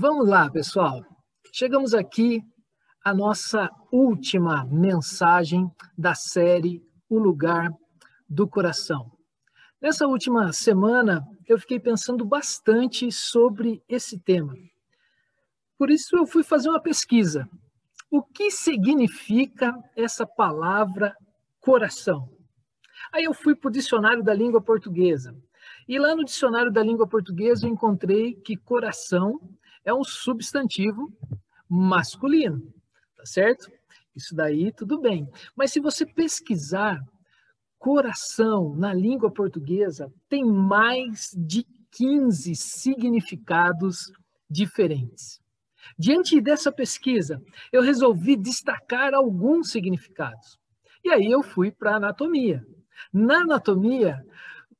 Vamos lá, pessoal. Chegamos aqui à nossa última mensagem da série O Lugar do Coração. Nessa última semana, eu fiquei pensando bastante sobre esse tema. Por isso, eu fui fazer uma pesquisa. O que significa essa palavra coração? Aí eu fui para o dicionário da língua portuguesa. E lá no dicionário da língua portuguesa eu encontrei que coração é um substantivo masculino, tá certo? Isso daí tudo bem. Mas se você pesquisar coração na língua portuguesa, tem mais de 15 significados diferentes. Diante dessa pesquisa, eu resolvi destacar alguns significados. E aí eu fui para a anatomia. Na anatomia,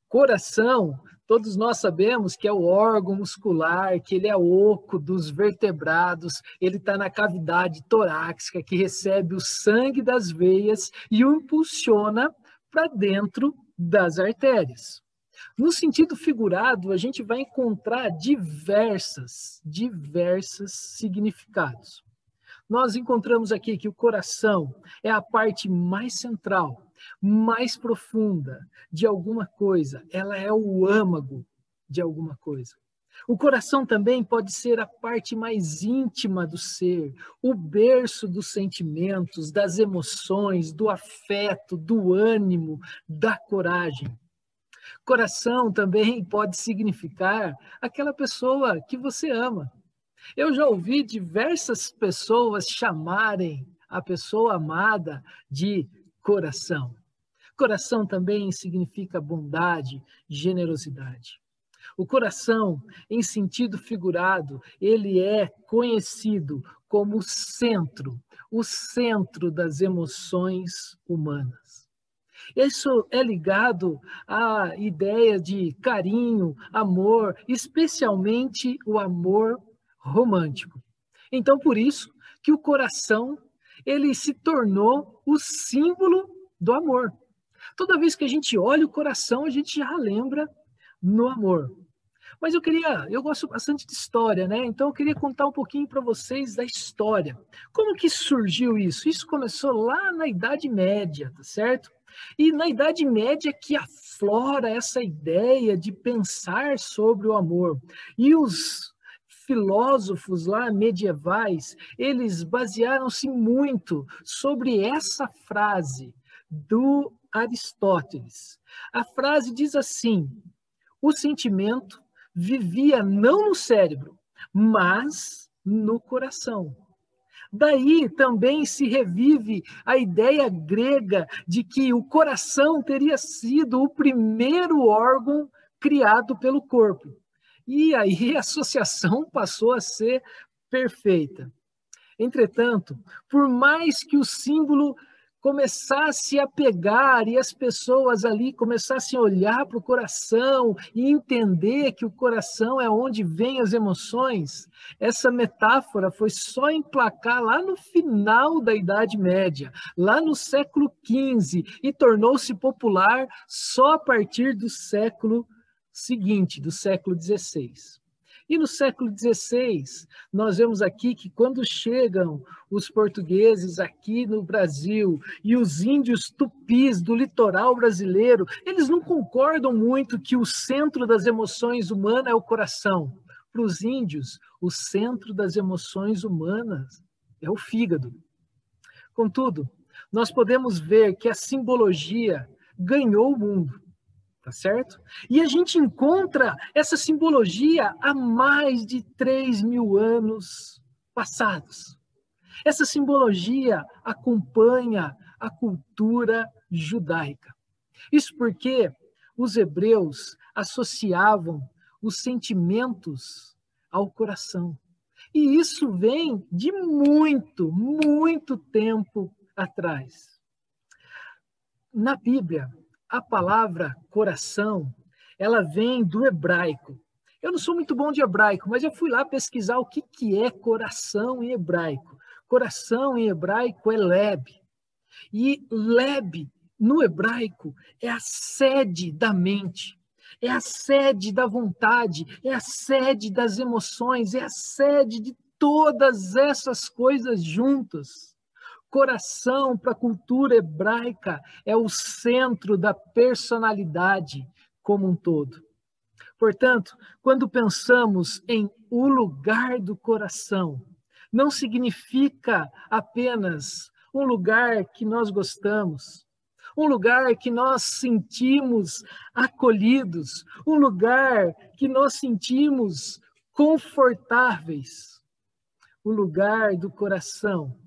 coração, todos nós sabemos que é o órgão muscular, que ele é oco dos vertebrados, ele está na cavidade torácica, que recebe o sangue das veias e o impulsiona para dentro das artérias. No sentido figurado, a gente vai encontrar diversas, diversas significados. Nós encontramos aqui que o coração é a parte mais central, mais profunda de alguma coisa, ela é o âmago de alguma coisa. O coração também pode ser a parte mais íntima do ser, o berço dos sentimentos, das emoções, do afeto, do ânimo, da coragem. Coração também pode significar aquela pessoa que você ama. Eu já ouvi diversas pessoas chamarem a pessoa amada de coração. Coração também significa bondade, generosidade. O coração, em sentido figurado, ele é conhecido como o centro, o centro das emoções humanas. Isso é ligado à ideia de carinho, amor, especialmente o amor romântico. Então, por isso que o coração ele se tornou o símbolo do amor. Toda vez que a gente olha o coração, a gente já lembra no amor. Mas eu queria, eu gosto bastante de história, né? Então eu queria contar um pouquinho para vocês da história. Como que surgiu isso? Isso começou lá na Idade Média, tá certo? E na Idade Média que aflora essa ideia de pensar sobre o amor. E os filósofos lá medievais, eles basearam-se muito sobre essa frase do Aristóteles. A frase diz assim: o sentimento vivia não no cérebro, mas no coração. Daí também se revive a ideia grega de que o coração teria sido o primeiro órgão criado pelo corpo. E aí a associação passou a ser perfeita. Entretanto, por mais que o símbolo começasse a pegar e as pessoas ali começassem a olhar para o coração e entender que o coração é onde vêm as emoções, essa metáfora foi só emplacar lá no final da Idade Média, lá no século XV, e tornou-se popular só a partir do século seguinte, do século XVI. E no século XVI, nós vemos aqui que quando chegam os portugueses aqui no Brasil e os índios tupis do litoral brasileiro, eles não concordam muito que o centro das emoções humanas é o coração. Para os índios, o centro das emoções humanas é o fígado. Contudo, nós podemos ver que a simbologia ganhou o mundo tá certo? E a gente encontra essa simbologia há mais de 3 mil anos passados. Essa simbologia acompanha a cultura judaica. Isso porque os hebreus associavam os sentimentos ao coração. E isso vem de muito, muito tempo atrás. Na Bíblia, a palavra coração, ela vem do hebraico. Eu não sou muito bom de hebraico, mas eu fui lá pesquisar o que, que é coração em hebraico. Coração em hebraico é leb. E leb, no hebraico, é a sede da mente. é a sede da vontade, é a sede das emoções, é a sede de todas essas coisas juntas. Coração, para a cultura hebraica, é o centro da personalidade como um todo. Portanto, quando pensamos em o lugar do coração, não significa apenas um lugar que nós gostamos, um lugar que nós sentimos acolhidos, um lugar que nós sentimos confortáveis. O lugar do coração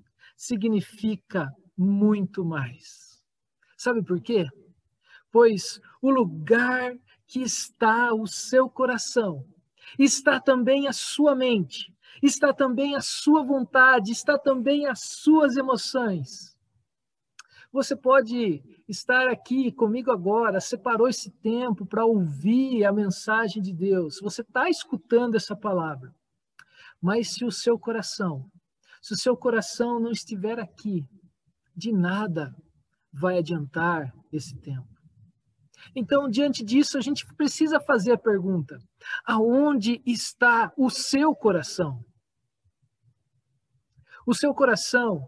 significa muito mais. Sabe por quê? Pois o lugar que está o seu coração está também a sua mente, está também a sua vontade, está também as suas emoções. Você pode estar aqui comigo agora, separou esse tempo para ouvir a mensagem de Deus, você está escutando essa palavra. Mas se o seu coração, se o seu coração não estiver aqui, de nada vai adiantar esse tempo. Então, diante disso, a gente precisa fazer a pergunta: aonde está o seu coração? O seu coração,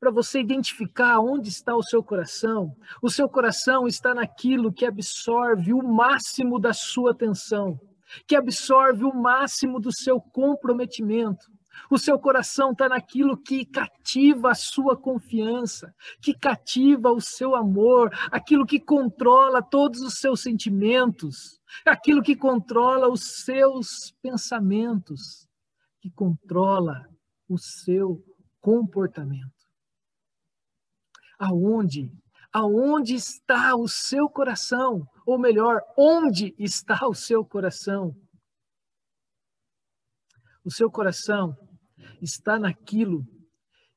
para você identificar onde está o seu coração, o seu coração está naquilo que absorve o máximo da sua atenção, que absorve o máximo do seu comprometimento. O seu coração está naquilo que cativa a sua confiança, que cativa o seu amor, aquilo que controla todos os seus sentimentos, aquilo que controla os seus pensamentos, que controla o seu comportamento. Aonde? Aonde está o seu coração? Ou melhor, onde está o seu coração? O seu coração está naquilo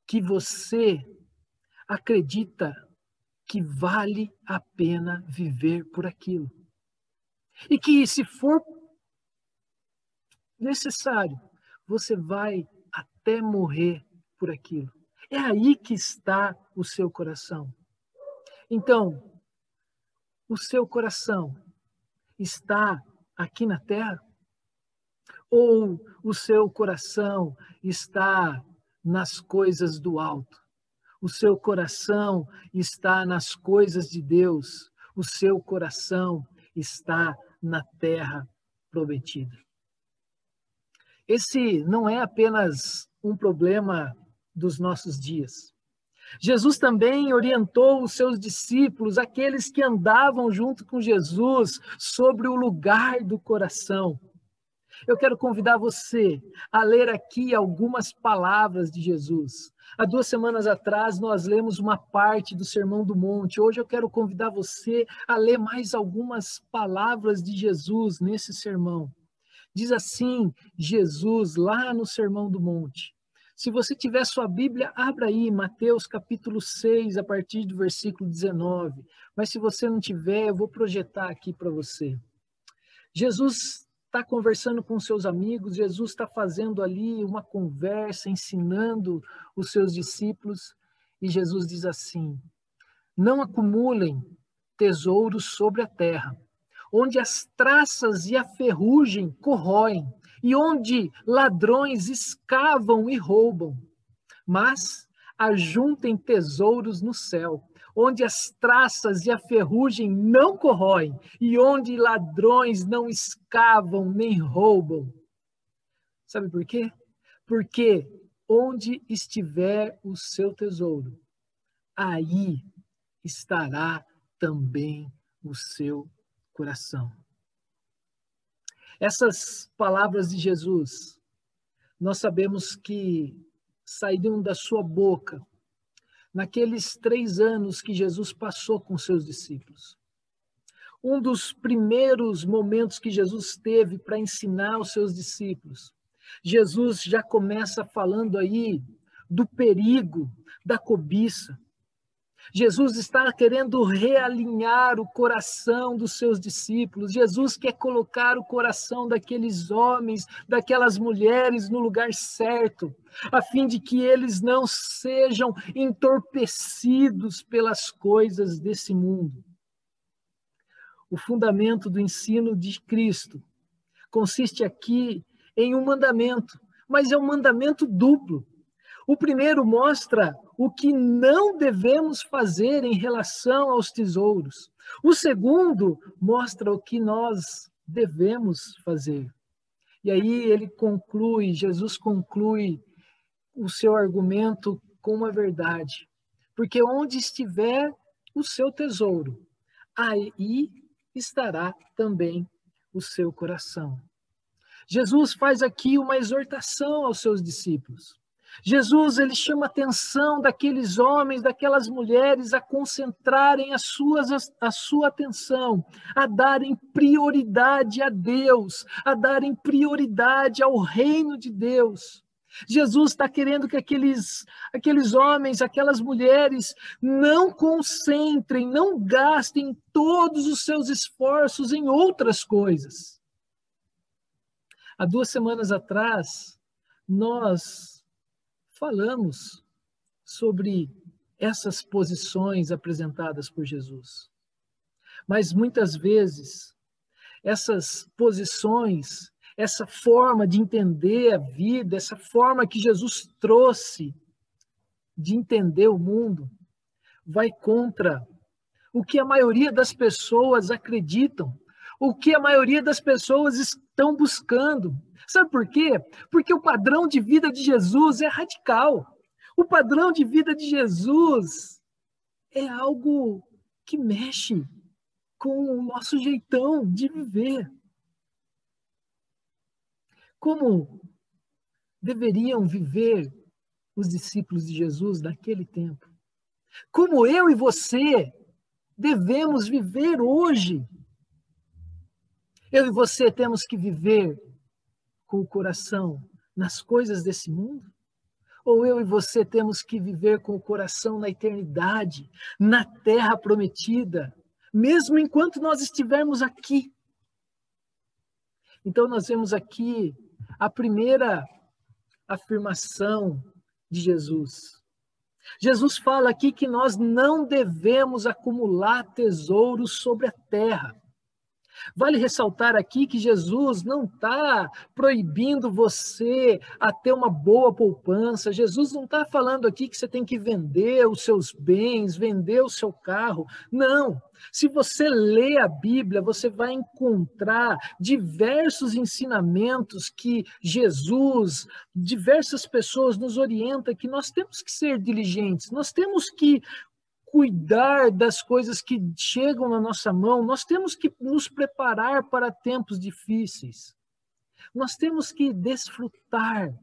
que você acredita que vale a pena viver por aquilo. E que, se for necessário, você vai até morrer por aquilo. É aí que está o seu coração. Então, o seu coração está aqui na terra? Ou o seu coração está nas coisas do alto? O seu coração está nas coisas de Deus? O seu coração está na terra prometida? Esse não é apenas um problema dos nossos dias. Jesus também orientou os seus discípulos, aqueles que andavam junto com Jesus, sobre o lugar do coração. Eu quero convidar você a ler aqui algumas palavras de Jesus. Há duas semanas atrás nós lemos uma parte do Sermão do Monte. Hoje eu quero convidar você a ler mais algumas palavras de Jesus nesse sermão. Diz assim Jesus lá no Sermão do Monte: se você tiver sua Bíblia, abra aí Mateus capítulo 6, a partir do versículo 19. Mas se você não tiver, eu vou projetar aqui para você. Jesus está conversando com seus amigos, Jesus está fazendo ali uma conversa, ensinando os seus discípulos, e Jesus diz assim: Não acumulem tesouros sobre a terra, onde as traças e a ferrugem corroem, e onde ladrões escavam e roubam. Mas ajuntem tesouros no céu, onde as traças e a ferrugem não corroem, e onde ladrões não escavam nem roubam. Sabe por quê? Porque onde estiver o seu tesouro, aí estará também o seu coração. Essas palavras de Jesus, nós sabemos que saíram da sua boca naqueles três anos que Jesus passou com seus discípulos. Um dos primeiros momentos que Jesus teve para ensinar os seus discípulos, Jesus já começa falando aí do perigo da cobiça, Jesus está querendo realinhar o coração dos seus discípulos. Jesus quer colocar o coração daqueles homens, daquelas mulheres no lugar certo, a fim de que eles não sejam entorpecidos pelas coisas desse mundo. o fundamento do ensino de Cristo consiste aqui em um mandamento, mas é um mandamento duplo. O primeiro mostra o que não devemos fazer em relação aos tesouros. O segundo mostra o que nós devemos fazer. E aí ele conclui, Jesus conclui o seu argumento com uma verdade. Porque onde estiver o seu tesouro, aí estará também o seu coração. Jesus faz aqui uma exortação aos seus discípulos. Jesus ele chama a atenção daqueles homens, daquelas mulheres a concentrarem as suas, a sua atenção, a darem prioridade a Deus, a darem prioridade ao reino de Deus. Jesus está querendo que aqueles, aqueles homens, aquelas mulheres não concentrem, não gastem todos os seus esforços em outras coisas. Há duas semanas atrás, nós falamos sobre essas posições apresentadas por Jesus. Mas muitas vezes, essas posições, essa forma de entender a vida, essa forma que Jesus trouxe de entender o mundo, vai contra o que a maioria das pessoas acreditam, o que a maioria das pessoas estão buscando, Sabe por quê? Porque o padrão de vida de Jesus é radical. O padrão de vida de Jesus é algo que mexe com o nosso jeitão de viver. Como deveriam viver os discípulos de Jesus naquele tempo? Como eu e você devemos viver hoje? Eu e você temos que viver com o coração nas coisas desse mundo? Ou eu e você temos que viver com o coração na eternidade, na terra prometida, mesmo enquanto nós estivermos aqui? Então, nós vemos aqui a primeira afirmação de Jesus. Jesus fala aqui que nós não devemos acumular tesouros sobre a terra. Vale ressaltar aqui que Jesus não está proibindo você a ter uma boa poupança. Jesus não está falando aqui que você tem que vender os seus bens, vender o seu carro. Não. Se você lê a Bíblia, você vai encontrar diversos ensinamentos que Jesus, diversas pessoas nos orientam que nós temos que ser diligentes, nós temos que cuidar das coisas que chegam na nossa mão, nós temos que nos preparar para tempos difíceis. Nós temos que desfrutar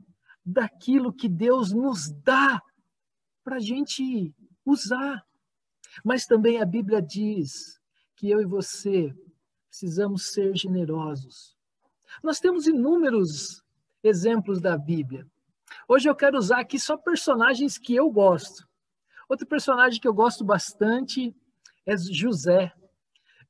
daquilo que Deus nos dá para a gente usar. Mas também a Bíblia diz que eu e você precisamos ser generosos. Nós temos inúmeros exemplos da Bíblia. Hoje eu quero usar aqui só personagens que eu gosto. Outro personagem que eu gosto bastante é José.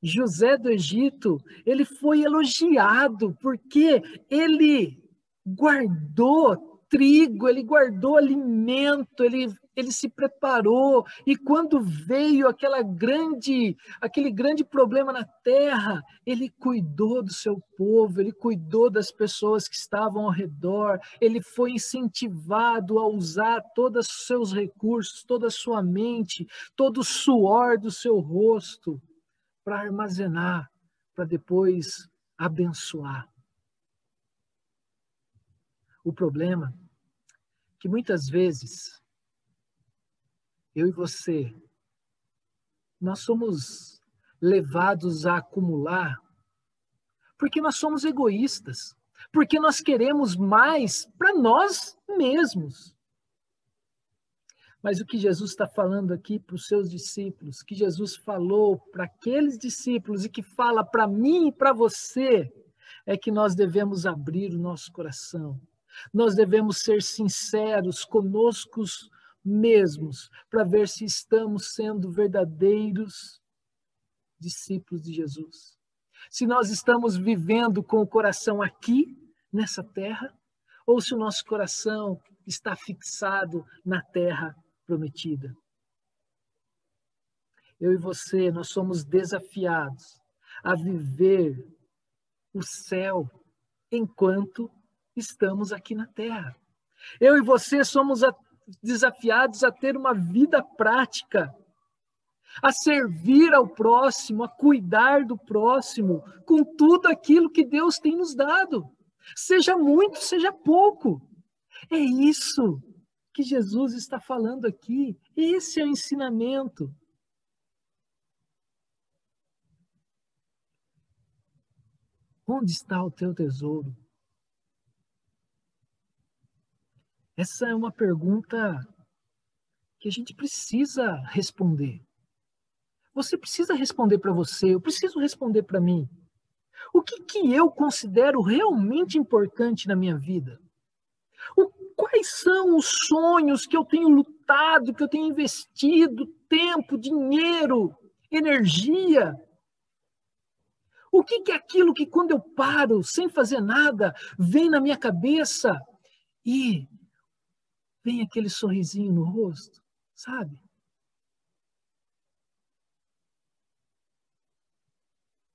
José do Egito, ele foi elogiado porque ele guardou trigo, ele guardou alimento, ele ele se preparou e quando veio aquela grande, aquele grande problema na terra, ele cuidou do seu povo, ele cuidou das pessoas que estavam ao redor, ele foi incentivado a usar todos os seus recursos, toda a sua mente, todo o suor do seu rosto para armazenar, para depois abençoar. O problema que muitas vezes eu e você, nós somos levados a acumular porque nós somos egoístas, porque nós queremos mais para nós mesmos. Mas o que Jesus está falando aqui para os seus discípulos, que Jesus falou para aqueles discípulos e que fala para mim e para você, é que nós devemos abrir o nosso coração. Nós devemos ser sinceros conosco mesmos para ver se estamos sendo verdadeiros discípulos de Jesus. Se nós estamos vivendo com o coração aqui, nessa terra, ou se o nosso coração está fixado na terra prometida. Eu e você, nós somos desafiados a viver o céu enquanto estamos aqui na terra. Eu e você somos desafiados a ter uma vida prática, a servir ao próximo, a cuidar do próximo, com tudo aquilo que Deus tem nos dado. Seja muito, seja pouco. É isso que Jesus está falando aqui. Esse é o ensinamento. Onde está o teu tesouro? Essa é uma pergunta que a gente precisa responder. Você precisa responder para você, eu preciso responder para mim. O que, que eu considero realmente importante na minha vida? O, quais são os sonhos que eu tenho lutado, que eu tenho investido tempo, dinheiro, energia? O que, que é aquilo que, quando eu paro sem fazer nada, vem na minha cabeça e vem aquele sorrisinho no rosto, sabe?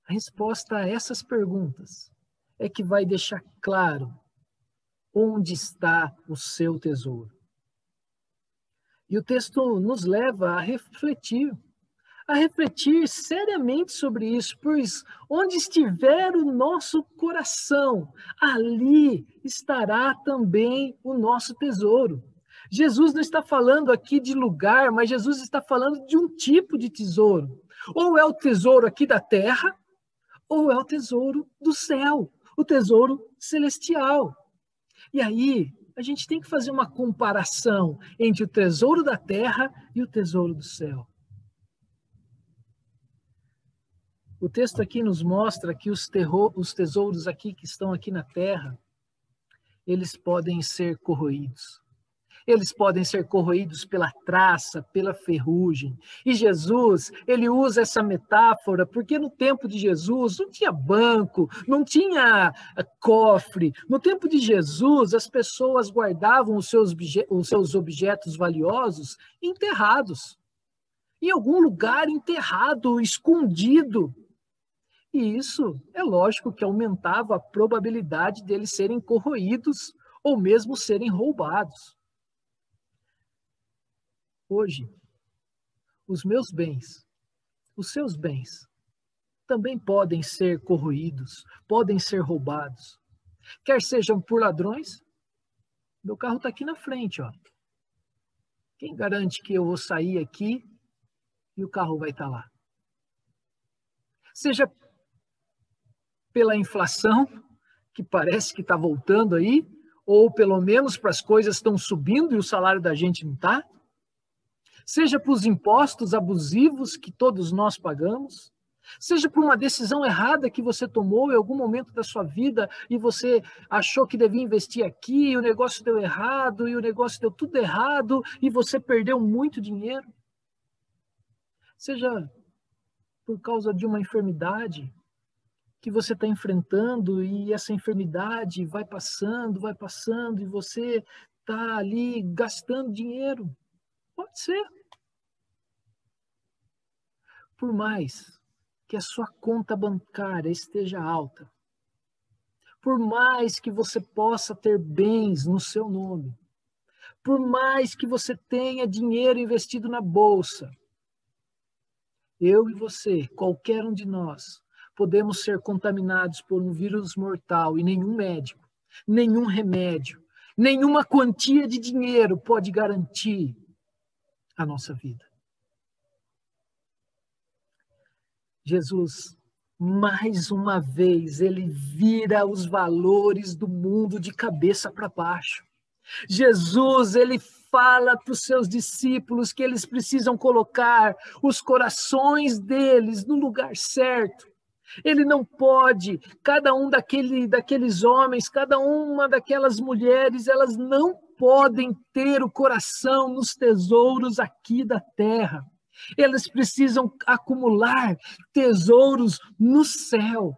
A resposta a essas perguntas é que vai deixar claro onde está o seu tesouro. E o texto nos leva a refletir, a refletir seriamente sobre isso, pois onde estiver o nosso coração, ali estará também o nosso tesouro. Jesus não está falando aqui de lugar, mas Jesus está falando de um tipo de tesouro. Ou é o tesouro aqui da terra, ou é o tesouro do céu, o tesouro celestial. E aí, a gente tem que fazer uma comparação entre o tesouro da terra e o tesouro do céu. O texto aqui nos mostra que os, os tesouros aqui que estão aqui na terra, eles podem ser corroídos. Eles podem ser corroídos pela traça, pela ferrugem. E Jesus, ele usa essa metáfora porque no tempo de Jesus não tinha banco, não tinha eh, cofre. No tempo de Jesus, as pessoas guardavam os seus, os seus objetos valiosos enterrados. Em algum lugar enterrado, escondido. E isso é lógico que aumentava a probabilidade deles serem corroídos ou mesmo serem roubados. Hoje, os meus bens, os seus bens, também podem ser corroídos, podem ser roubados. Quer sejam por ladrões, meu carro está aqui na frente, ó. Quem garante que eu vou sair aqui e o carro vai estar tá lá? Seja pela inflação, que parece que está voltando aí, ou pelo menos para as coisas estão subindo e o salário da gente não está seja por os impostos abusivos que todos nós pagamos, seja por uma decisão errada que você tomou em algum momento da sua vida e você achou que devia investir aqui, e o negócio deu errado, e o negócio deu tudo errado, e você perdeu muito dinheiro. Seja por causa de uma enfermidade que você está enfrentando e essa enfermidade vai passando, vai passando, e você está ali gastando dinheiro. Pode ser por mais que a sua conta bancária esteja alta, por mais que você possa ter bens no seu nome, por mais que você tenha dinheiro investido na bolsa, eu e você, qualquer um de nós, podemos ser contaminados por um vírus mortal e nenhum médico, nenhum remédio, nenhuma quantia de dinheiro pode garantir a nossa vida. Jesus, mais uma vez, ele vira os valores do mundo de cabeça para baixo. Jesus, ele fala para os seus discípulos que eles precisam colocar os corações deles no lugar certo. Ele não pode, cada um daquele, daqueles homens, cada uma daquelas mulheres, elas não podem ter o coração nos tesouros aqui da terra. Eles precisam acumular tesouros no céu.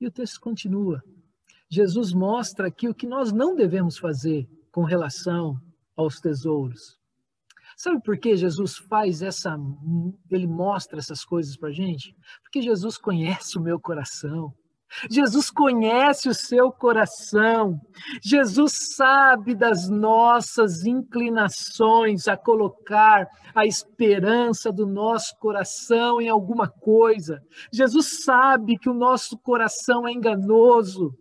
E o texto continua. Jesus mostra aqui o que nós não devemos fazer com relação aos tesouros. Sabe por que Jesus faz essa, ele mostra essas coisas para gente? Porque Jesus conhece o meu coração. Jesus conhece o seu coração. Jesus sabe das nossas inclinações a colocar a esperança do nosso coração em alguma coisa. Jesus sabe que o nosso coração é enganoso.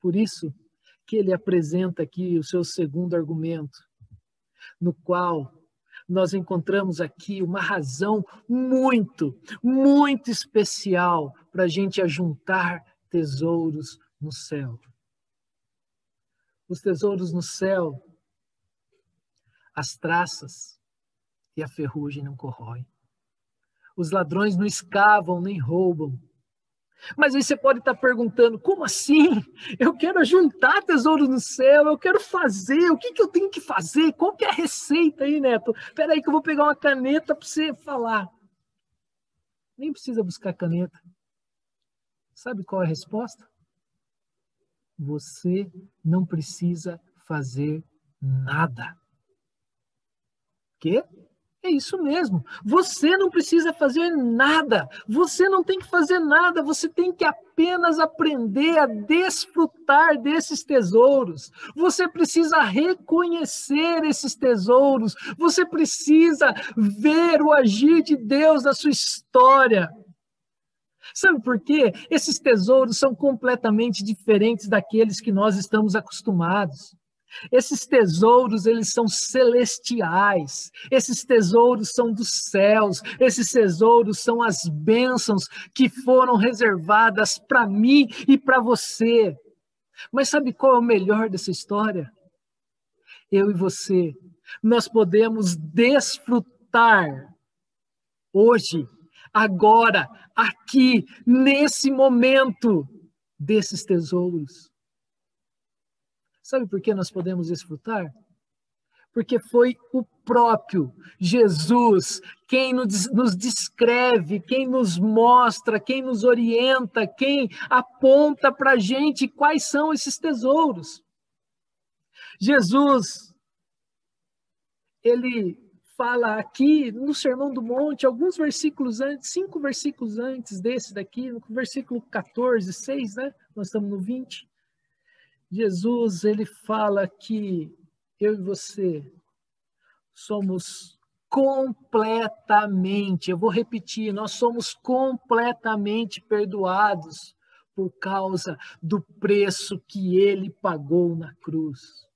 Por isso que ele apresenta aqui o seu segundo argumento no qual nós encontramos aqui uma razão muito, muito especial para a gente ajuntar tesouros no céu. Os tesouros no céu, as traças e a ferrugem não corroem. Os ladrões não escavam nem roubam mas aí você pode estar perguntando: como assim? Eu quero juntar tesouro no céu, eu quero fazer, o que, que eu tenho que fazer? Qual que é a receita aí, Neto? Espera aí que eu vou pegar uma caneta para você falar. Nem precisa buscar caneta. Sabe qual é a resposta? Você não precisa fazer nada. Quê? É isso mesmo. Você não precisa fazer nada. Você não tem que fazer nada. Você tem que apenas aprender a desfrutar desses tesouros. Você precisa reconhecer esses tesouros. Você precisa ver o agir de Deus na sua história. Sabe por quê? Esses tesouros são completamente diferentes daqueles que nós estamos acostumados. Esses tesouros, eles são celestiais. Esses tesouros são dos céus. Esses tesouros são as bênçãos que foram reservadas para mim e para você. Mas sabe qual é o melhor dessa história? Eu e você, nós podemos desfrutar hoje, agora, aqui, nesse momento, desses tesouros. Sabe por que nós podemos desfrutar? Porque foi o próprio Jesus quem nos descreve, quem nos mostra, quem nos orienta, quem aponta para a gente quais são esses tesouros. Jesus, ele fala aqui no Sermão do Monte, alguns versículos antes, cinco versículos antes desse daqui, no versículo 14, 6, né? Nós estamos no 20. Jesus, ele fala que eu e você somos completamente, eu vou repetir, nós somos completamente perdoados por causa do preço que ele pagou na cruz.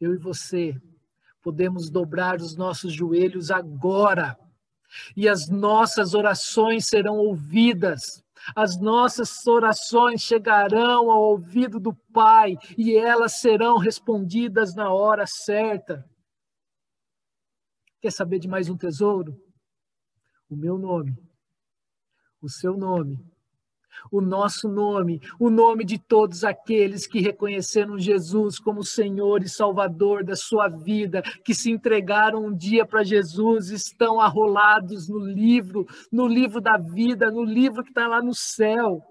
Eu e você podemos dobrar os nossos joelhos agora e as nossas orações serão ouvidas as nossas orações chegarão ao ouvido do Pai e elas serão respondidas na hora certa. Quer saber de mais um tesouro? O meu nome, o seu nome o nosso nome, o nome de todos aqueles que reconheceram Jesus como Senhor e Salvador da sua vida, que se entregaram um dia para Jesus, estão arrolados no livro, no livro da vida, no livro que está lá no céu.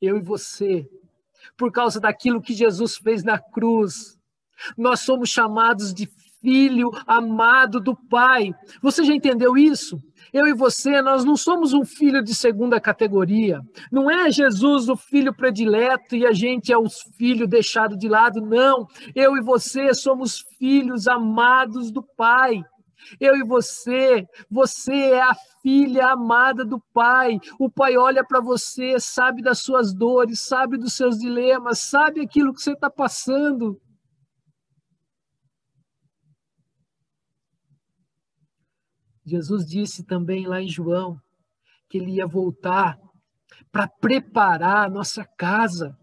Eu e você, por causa daquilo que Jesus fez na cruz, nós somos chamados de filho amado do Pai. Você já entendeu isso? Eu e você, nós não somos um filho de segunda categoria. Não é Jesus o filho predileto e a gente é os filhos deixado de lado. Não. Eu e você somos filhos amados do Pai. Eu e você, você é a filha amada do Pai. O Pai olha para você, sabe das suas dores, sabe dos seus dilemas, sabe aquilo que você está passando. Jesus disse também lá em João que ele ia voltar para preparar a nossa casa.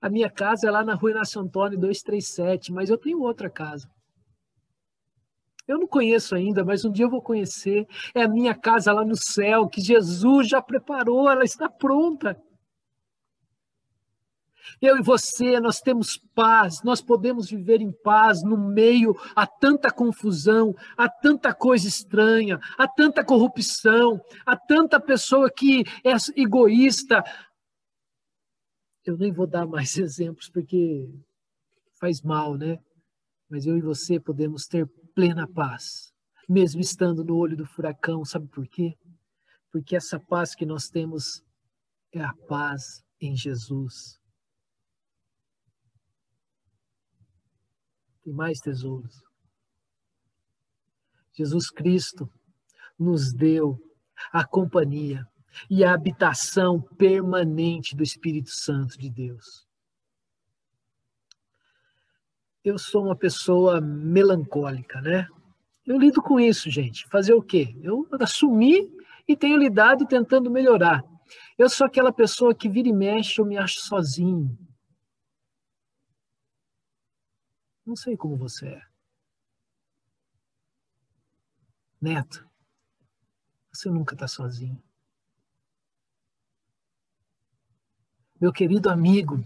A minha casa é lá na rua Inácio Antônio 237, mas eu tenho outra casa. Eu não conheço ainda, mas um dia eu vou conhecer. É a minha casa lá no céu, que Jesus já preparou, ela está pronta. Eu e você, nós temos paz, nós podemos viver em paz no meio a tanta confusão, a tanta coisa estranha, a tanta corrupção, a tanta pessoa que é egoísta. eu nem vou dar mais exemplos porque faz mal, né? Mas eu e você podemos ter plena paz, mesmo estando no olho do furacão. Sabe por quê? Porque essa paz que nós temos é a paz em Jesus. Tem mais tesouros. Jesus Cristo nos deu a companhia e a habitação permanente do Espírito Santo de Deus. Eu sou uma pessoa melancólica, né? Eu lido com isso, gente. Fazer o quê? Eu assumi e tenho lidado tentando melhorar. Eu sou aquela pessoa que vira e mexe, eu me acho sozinho. Não sei como você é. Neto, você nunca está sozinho. Meu querido amigo,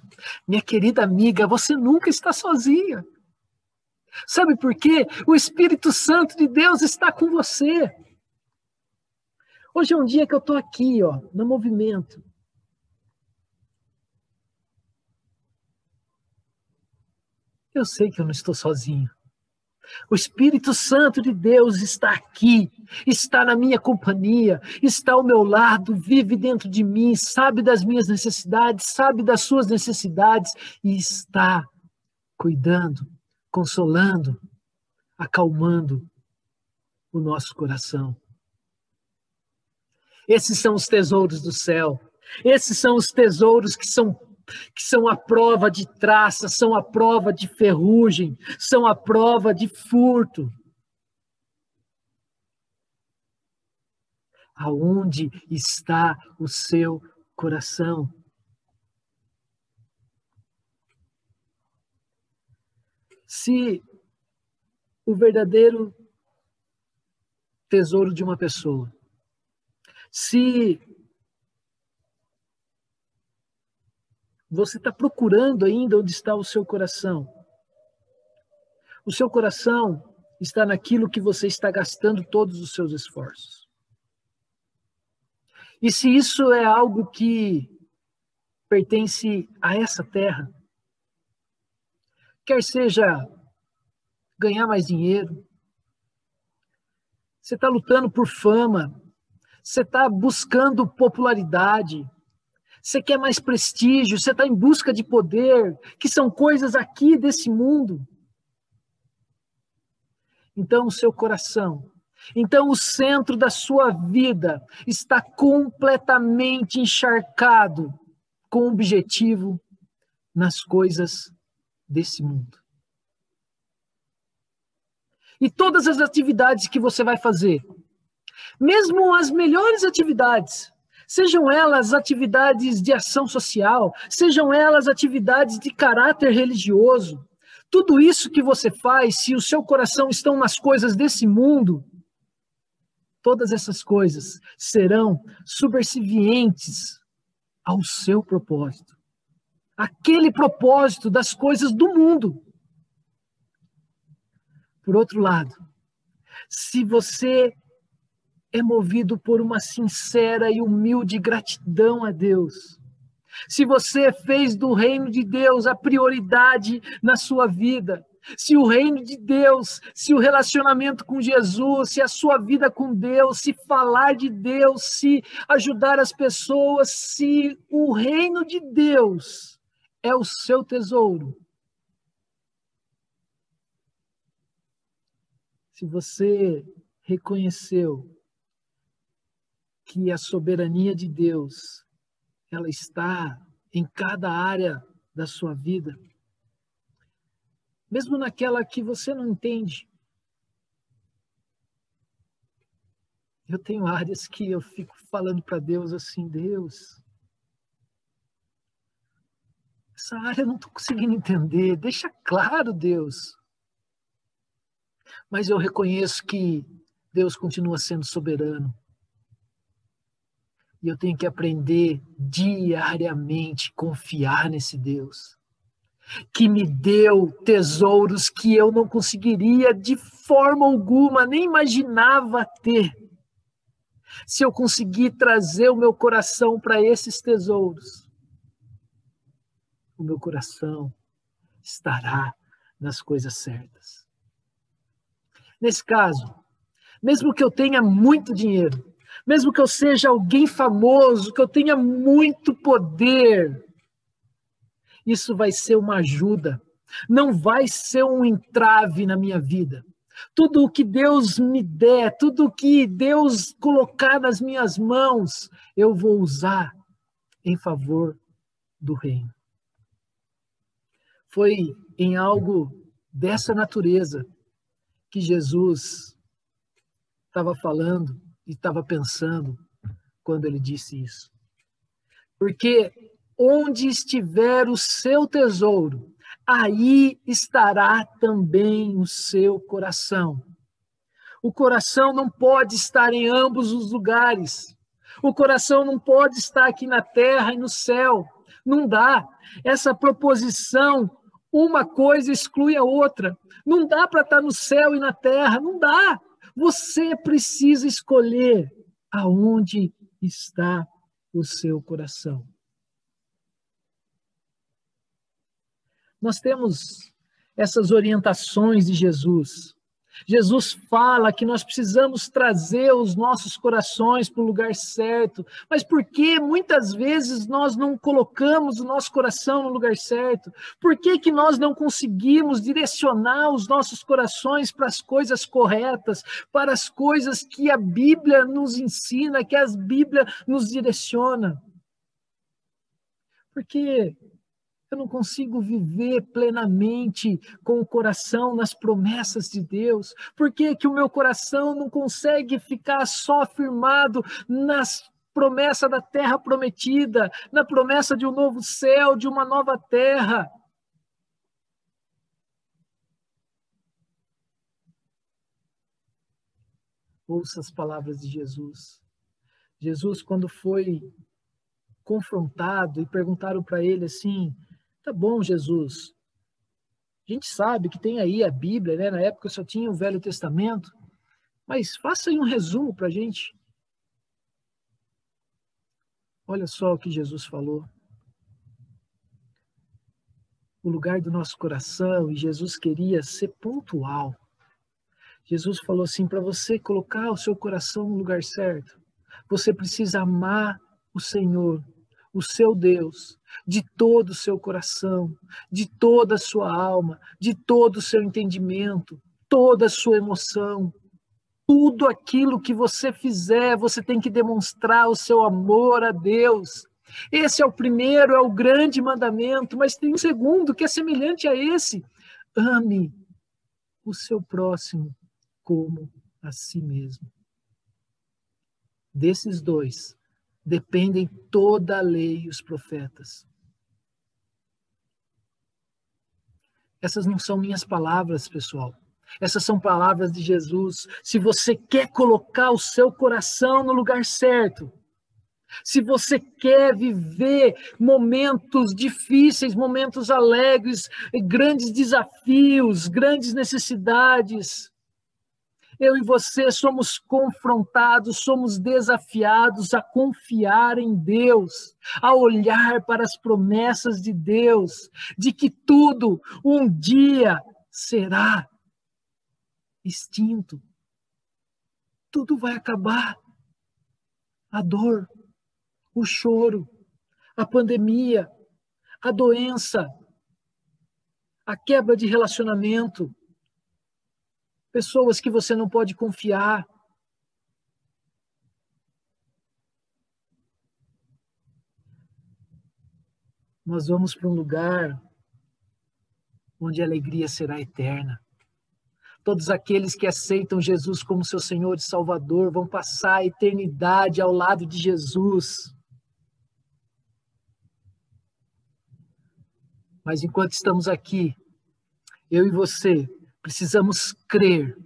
minha querida amiga, você nunca está sozinha. Sabe por quê? O Espírito Santo de Deus está com você. Hoje é um dia que eu estou aqui, ó, no movimento. Eu sei que eu não estou sozinho. O Espírito Santo de Deus está aqui, está na minha companhia, está ao meu lado, vive dentro de mim, sabe das minhas necessidades, sabe das suas necessidades e está cuidando, consolando, acalmando o nosso coração. Esses são os tesouros do céu. Esses são os tesouros que são que são a prova de traça, são a prova de ferrugem, são a prova de furto. Aonde está o seu coração? Se o verdadeiro tesouro de uma pessoa, se Você está procurando ainda onde está o seu coração. O seu coração está naquilo que você está gastando todos os seus esforços. E se isso é algo que pertence a essa terra, quer seja ganhar mais dinheiro, você está lutando por fama, você está buscando popularidade, você quer mais prestígio, você está em busca de poder, que são coisas aqui desse mundo. Então, o seu coração, então o centro da sua vida está completamente encharcado com o objetivo nas coisas desse mundo. E todas as atividades que você vai fazer, mesmo as melhores atividades, Sejam elas atividades de ação social, sejam elas atividades de caráter religioso. Tudo isso que você faz, se o seu coração estão nas coisas desse mundo, todas essas coisas serão subservientes ao seu propósito. Aquele propósito das coisas do mundo. Por outro lado, se você é movido por uma sincera e humilde gratidão a Deus. Se você fez do reino de Deus a prioridade na sua vida, se o reino de Deus, se o relacionamento com Jesus, se a sua vida com Deus, se falar de Deus, se ajudar as pessoas, se o reino de Deus é o seu tesouro. Se você reconheceu que a soberania de Deus ela está em cada área da sua vida, mesmo naquela que você não entende. Eu tenho áreas que eu fico falando para Deus assim, Deus, essa área eu não estou conseguindo entender, deixa claro, Deus. Mas eu reconheço que Deus continua sendo soberano. E eu tenho que aprender diariamente confiar nesse Deus que me deu tesouros que eu não conseguiria de forma alguma, nem imaginava ter. Se eu conseguir trazer o meu coração para esses tesouros, o meu coração estará nas coisas certas. Nesse caso, mesmo que eu tenha muito dinheiro, mesmo que eu seja alguém famoso, que eu tenha muito poder, isso vai ser uma ajuda, não vai ser um entrave na minha vida. Tudo o que Deus me der, tudo o que Deus colocar nas minhas mãos, eu vou usar em favor do reino. Foi em algo dessa natureza que Jesus estava falando estava pensando quando ele disse isso. Porque onde estiver o seu tesouro, aí estará também o seu coração. O coração não pode estar em ambos os lugares. O coração não pode estar aqui na terra e no céu. Não dá. Essa proposição, uma coisa exclui a outra. Não dá para estar no céu e na terra. Não dá. Você precisa escolher aonde está o seu coração. Nós temos essas orientações de Jesus Jesus fala que nós precisamos trazer os nossos corações para o lugar certo, mas por que muitas vezes nós não colocamos o nosso coração no lugar certo? Por que, que nós não conseguimos direcionar os nossos corações para as coisas corretas, para as coisas que a Bíblia nos ensina, que a Bíblia nos direciona? Porque eu não consigo viver plenamente com o coração nas promessas de Deus. Por que, que o meu coração não consegue ficar só firmado nas promessa da terra prometida, na promessa de um novo céu, de uma nova terra? Ouça as palavras de Jesus. Jesus, quando foi confrontado e perguntaram para ele assim: Tá bom, Jesus. A gente sabe que tem aí a Bíblia, né? Na época só tinha o Velho Testamento. Mas faça aí um resumo para a gente. Olha só o que Jesus falou. O lugar do nosso coração, e Jesus queria ser pontual. Jesus falou assim: para você colocar o seu coração no lugar certo, você precisa amar o Senhor o seu Deus de todo o seu coração, de toda a sua alma, de todo o seu entendimento, toda a sua emoção. Tudo aquilo que você fizer, você tem que demonstrar o seu amor a Deus. Esse é o primeiro, é o grande mandamento, mas tem um segundo que é semelhante a esse. Ame o seu próximo como a si mesmo. Desses dois, dependem toda a lei e os profetas. Essas não são minhas palavras, pessoal. Essas são palavras de Jesus. Se você quer colocar o seu coração no lugar certo, se você quer viver momentos difíceis, momentos alegres, grandes desafios, grandes necessidades, eu e você somos confrontados, somos desafiados a confiar em Deus, a olhar para as promessas de Deus, de que tudo um dia será extinto. Tudo vai acabar. A dor, o choro, a pandemia, a doença, a quebra de relacionamento, pessoas que você não pode confiar. Nós vamos para um lugar onde a alegria será eterna. Todos aqueles que aceitam Jesus como seu Senhor e Salvador vão passar a eternidade ao lado de Jesus. Mas enquanto estamos aqui, eu e você Precisamos crer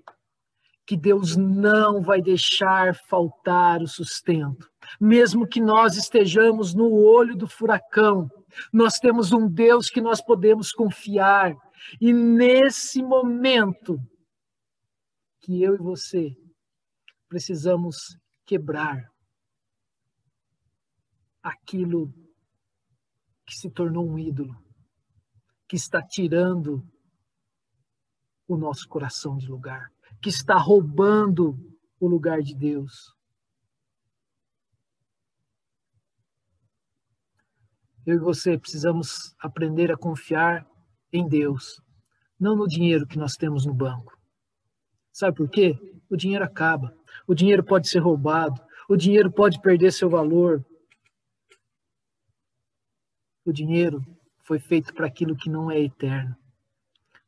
que Deus não vai deixar faltar o sustento. Mesmo que nós estejamos no olho do furacão, nós temos um Deus que nós podemos confiar. E nesse momento que eu e você precisamos quebrar aquilo que se tornou um ídolo, que está tirando o nosso coração de lugar, que está roubando o lugar de Deus. Eu e você precisamos aprender a confiar em Deus, não no dinheiro que nós temos no banco. Sabe por quê? O dinheiro acaba, o dinheiro pode ser roubado, o dinheiro pode perder seu valor. O dinheiro foi feito para aquilo que não é eterno.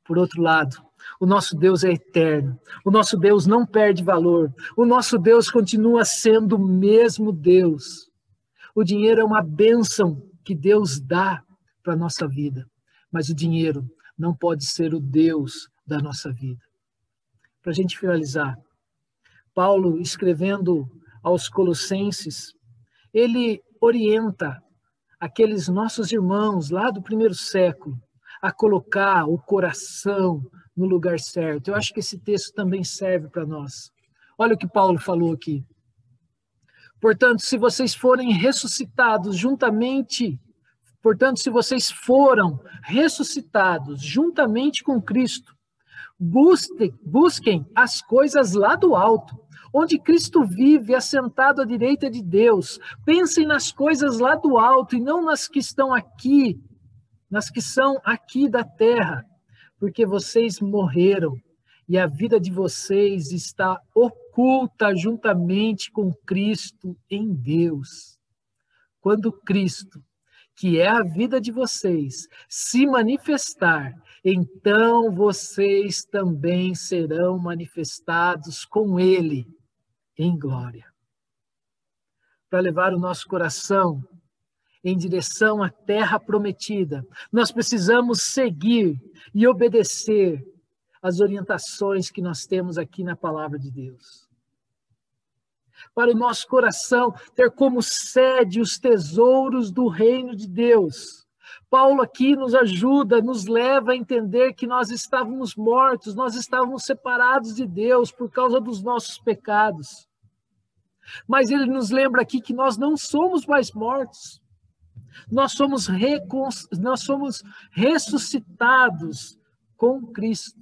Por outro lado, o nosso Deus é eterno. O nosso Deus não perde valor. O nosso Deus continua sendo o mesmo Deus. O dinheiro é uma bênção que Deus dá para a nossa vida, mas o dinheiro não pode ser o Deus da nossa vida. Para a gente finalizar, Paulo, escrevendo aos Colossenses, ele orienta aqueles nossos irmãos lá do primeiro século a colocar o coração no lugar certo. Eu acho que esse texto também serve para nós. Olha o que Paulo falou aqui. Portanto, se vocês forem ressuscitados juntamente, portanto, se vocês foram ressuscitados juntamente com Cristo, busquem, busquem as coisas lá do alto, onde Cristo vive assentado à direita de Deus. Pensem nas coisas lá do alto e não nas que estão aqui, nas que são aqui da terra, porque vocês morreram e a vida de vocês está oculta juntamente com Cristo em Deus. Quando Cristo, que é a vida de vocês, se manifestar, então vocês também serão manifestados com Ele em glória. Para levar o nosso coração em direção à terra prometida, nós precisamos seguir e obedecer as orientações que nós temos aqui na palavra de Deus. Para o nosso coração ter como sede os tesouros do reino de Deus. Paulo aqui nos ajuda, nos leva a entender que nós estávamos mortos, nós estávamos separados de Deus por causa dos nossos pecados. Mas ele nos lembra aqui que nós não somos mais mortos. Nós somos, nós somos ressuscitados com Cristo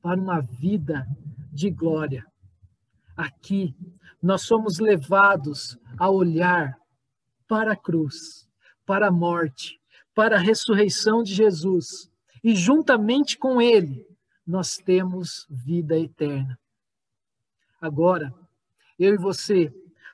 para uma vida de glória. Aqui, nós somos levados a olhar para a cruz, para a morte, para a ressurreição de Jesus, e juntamente com Ele, nós temos vida eterna. Agora, eu e você,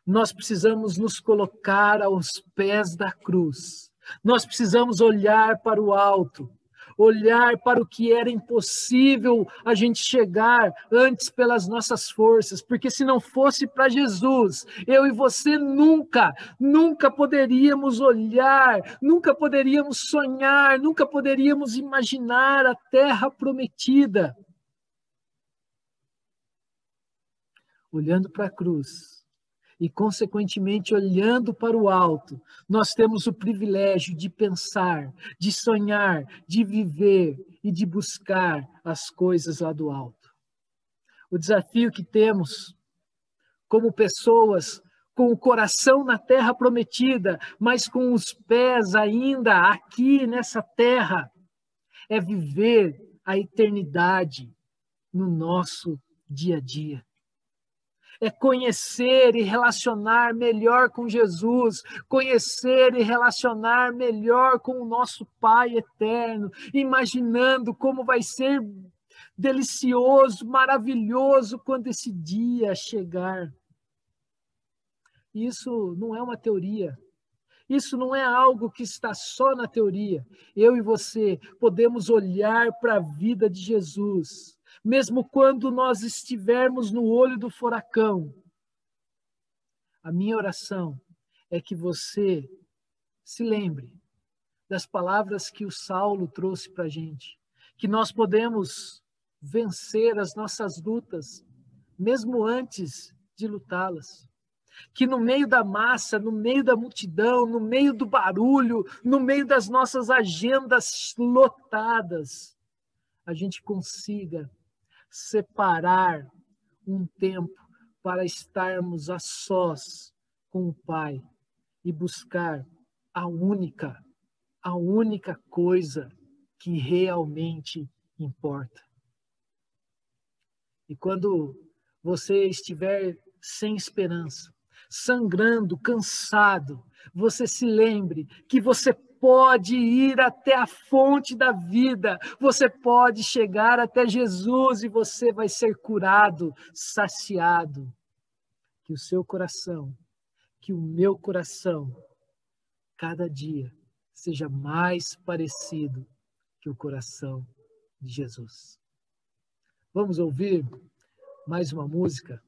nós precisamos nos colocar aos pés da cruz. Nós precisamos olhar para o alto, olhar para o que era impossível a gente chegar antes pelas nossas forças, porque se não fosse para Jesus, eu e você nunca, nunca poderíamos olhar, nunca poderíamos sonhar, nunca poderíamos imaginar a terra prometida. Olhando para a cruz, e, consequentemente, olhando para o alto, nós temos o privilégio de pensar, de sonhar, de viver e de buscar as coisas lá do alto. O desafio que temos como pessoas com o coração na terra prometida, mas com os pés ainda aqui nessa terra, é viver a eternidade no nosso dia a dia é conhecer e relacionar melhor com Jesus, conhecer e relacionar melhor com o nosso Pai eterno, imaginando como vai ser delicioso, maravilhoso quando esse dia chegar. Isso não é uma teoria. Isso não é algo que está só na teoria. Eu e você podemos olhar para a vida de Jesus mesmo quando nós estivermos no olho do furacão. A minha oração é que você se lembre das palavras que o Saulo trouxe para a gente, que nós podemos vencer as nossas lutas, mesmo antes de lutá-las. Que no meio da massa, no meio da multidão, no meio do barulho, no meio das nossas agendas lotadas, a gente consiga separar um tempo para estarmos a sós com o Pai e buscar a única, a única coisa que realmente importa. E quando você estiver sem esperança, sangrando, cansado, você se lembre que você pode ir até a fonte da vida, você pode chegar até Jesus e você vai ser curado, saciado. Que o seu coração, que o meu coração, cada dia seja mais parecido que o coração de Jesus. Vamos ouvir mais uma música?